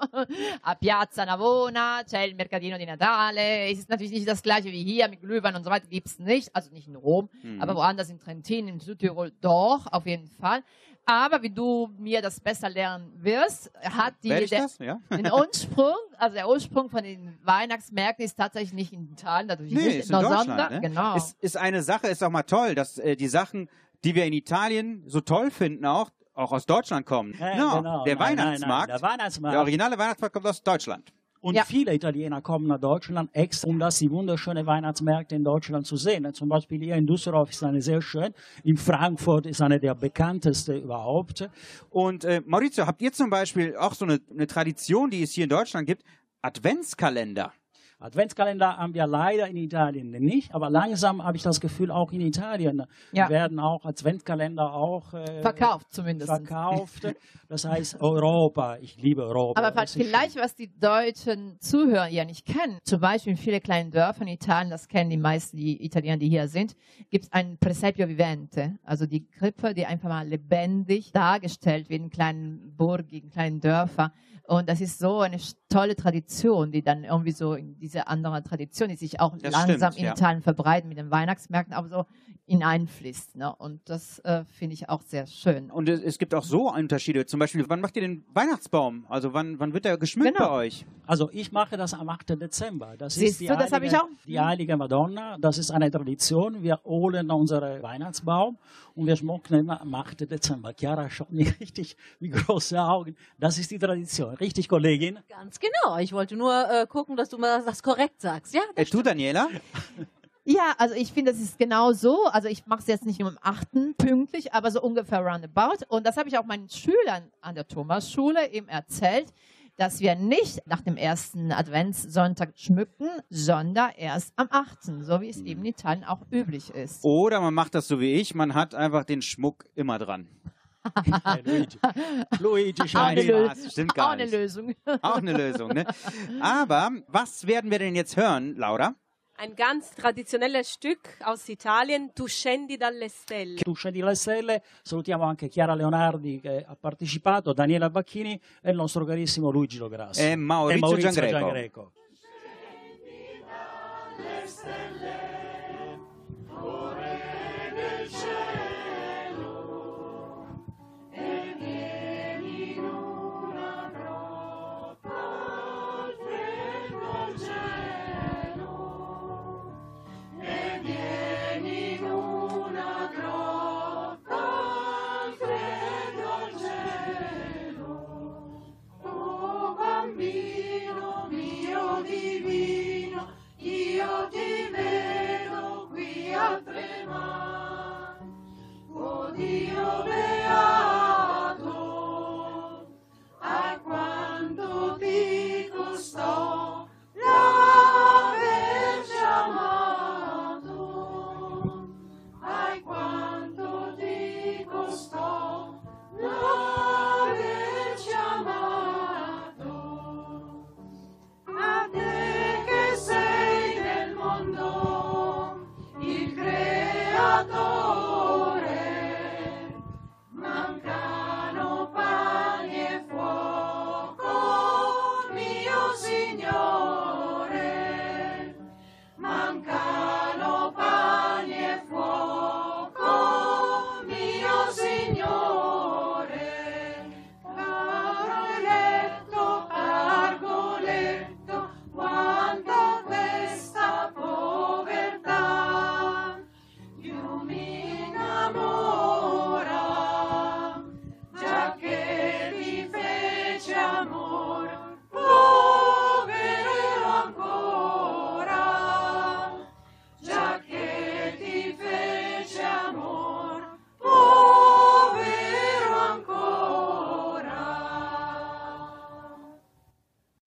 A Piazza Navona c'è il Mercatino di Natale. Es ist natürlich nicht das gleiche wie hier mit Glühwein und so weiter. Gibt es nicht. Also nicht in Rom, Mhm. aber woanders in Trentin, in Südtirol doch, auf jeden Fall. Aber wie du mir das besser lernen wirst, hat die, der? Ja. den [laughs] Ursprung, also der Ursprung von den Weihnachtsmärkten ist tatsächlich nicht in Italien, natürlich Nee, nicht, ist in Deutschland. Ne? genau. Ist, ist eine Sache, ist auch mal toll, dass äh, die Sachen, die wir in Italien so toll finden, auch, auch aus Deutschland kommen. Ja, No, genau. Der Nein, nein, nein, Weihnachtsmarkt, der Weihnachtsmarkt. der originale Weihnachtsmarkt kommt aus Deutschland. Und Ja. viele Italiener kommen nach Deutschland extra, um das die wunderschöne Weihnachtsmärkte in Deutschland zu sehen. Zum Beispiel hier in Düsseldorf ist eine sehr schön. In Frankfurt ist eine der bekanntesten überhaupt. Und äh, Maurizio, habt ihr zum Beispiel auch so eine, eine Tradition, die es hier in Deutschland gibt? Adventskalender. Adventskalender haben wir leider in Italien nicht, aber langsam habe ich das Gefühl, auch in Italien Ja. werden auch Adventskalender auch äh, Verkauft zumindest. verkauft. Das heißt Europa. Ich liebe Europa. Aber vielleicht, was die deutschen Zuhörer ja nicht kennen, zum Beispiel in vielen kleinen Dörfern in Italien, das kennen die meisten die Italiener, die hier sind, gibt es ein Presepio Vivente, also die Krippe, die einfach mal lebendig dargestellt wird in kleinen Burgen, in kleinen Dörfern. Und das ist so eine tolle Tradition, die dann irgendwie so in diese andere Tradition, die sich auch Das langsam stimmt, in ja. Italien verbreiten mit den Weihnachtsmärkten, aber so hineinfließt. Ne? Und das äh, finde ich auch sehr schön. Und es, es gibt auch so Unterschiede. Zum Beispiel, wann macht ihr den Weihnachtsbaum? Also wann, wann wird der geschmückt Genau. bei euch? Also ich mache das am 8. Dezember. Das Siehst ist die du, das habe ich heilige- auch. Die heilige Madonna. Das ist eine Tradition. Wir holen unseren Weihnachtsbaum und wir schmucken immer am 8. Dezember. Chiara schaut mir [laughs] richtig mit großen Augen. Das ist die Tradition. Richtig, Kollegin? Ganz genau. Ich wollte nur äh, gucken, dass du mal das korrekt sagst. Ja, Äh, du, Daniela? [laughs] Ja, also ich finde, das ist genau so. Also ich mache es jetzt nicht nur am 8. pünktlich, aber so ungefähr roundabout. Und das habe ich auch meinen Schülern an der Thomasschule eben erzählt, dass wir nicht nach dem ersten Adventssonntag schmücken, sondern erst am 8., so wie es eben in Italien auch üblich ist. Oder man macht das so wie ich, man hat einfach den Schmuck immer dran. Eh, Luigi. Luigi ah, scheint Spaß. Stimmt ah, gar Auch eine nicht. Lösung. [laughs] Ah, Auch eine Lösung. Ne? Aber was werden wir denn jetzt hören, Laura? Ein ganz traditionelles Stück aus Italien, Tu scendi dalle stelle. Tu scendi dalle stelle, salutiamo anche Chiara Leonardi che ha partecipato, Daniela Bacchini e il nostro carissimo Luigi Lograsso. E Maurizio, Giangreco. Giangreco. Scendi dalle stelle, ore del.